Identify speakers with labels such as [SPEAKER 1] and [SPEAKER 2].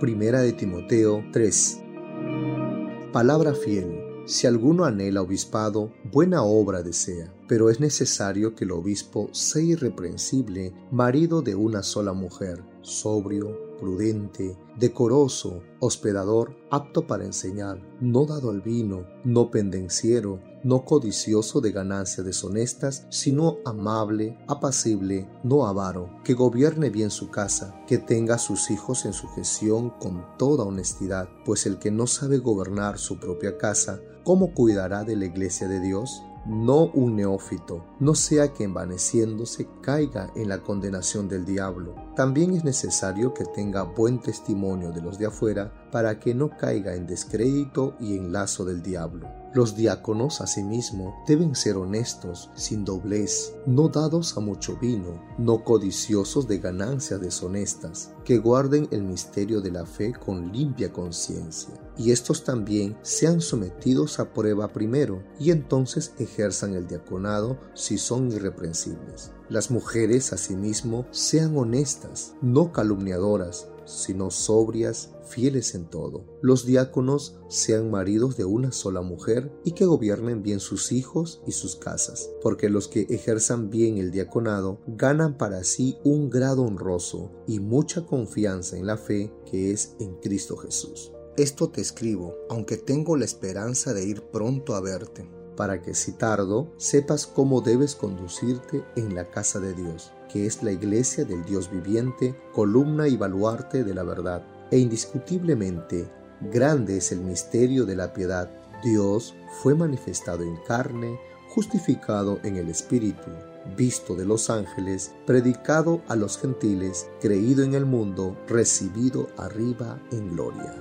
[SPEAKER 1] Primera de Timoteo 3. Palabra fiel. Si alguno anhela obispado, buena obra desea, pero es necesario que el obispo sea irreprensible, marido de una sola mujer, sobrio, prudente, decoroso, hospedador, apto para enseñar, no dado al vino, no pendenciero, no codicioso de ganancias deshonestas, sino amable, apacible, no avaro, que gobierne bien su casa, que tenga a sus hijos en sujeción con toda honestidad, pues el que no sabe gobernar su propia casa, ¿cómo cuidará de la iglesia de Dios? no un neófito, no sea que envaneciéndose caiga en la condenación del diablo. También es necesario que tenga buen testimonio de los de afuera para que no caiga en descrédito y en lazo del diablo. Los diáconos, asimismo, deben ser honestos, sin doblez, no dados a mucho vino, no codiciosos de ganancias deshonestas, que guarden el misterio de la fe con limpia conciencia. Y estos también sean sometidos a prueba primero, y entonces ejerzan el diaconado si son irreprensibles. Las mujeres, asimismo, sean honestas, no calumniadoras, sino sobrias, fieles en todo. Los diáconos sean maridos de una sola mujer y que gobiernen bien sus hijos y sus casas, porque los que ejerzan bien el diaconado ganan para sí un grado honroso y mucha confianza en la fe que es en Cristo Jesús. Esto te escribo, aunque tengo la esperanza de ir pronto a verte para que si tardo sepas cómo debes conducirte en la casa de Dios, que es la iglesia del Dios viviente, columna y baluarte de la verdad. E indiscutiblemente, grande es el misterio de la piedad. Dios fue manifestado en carne, justificado en el Espíritu, visto de los ángeles, predicado a los gentiles, creído en el mundo, recibido arriba en gloria.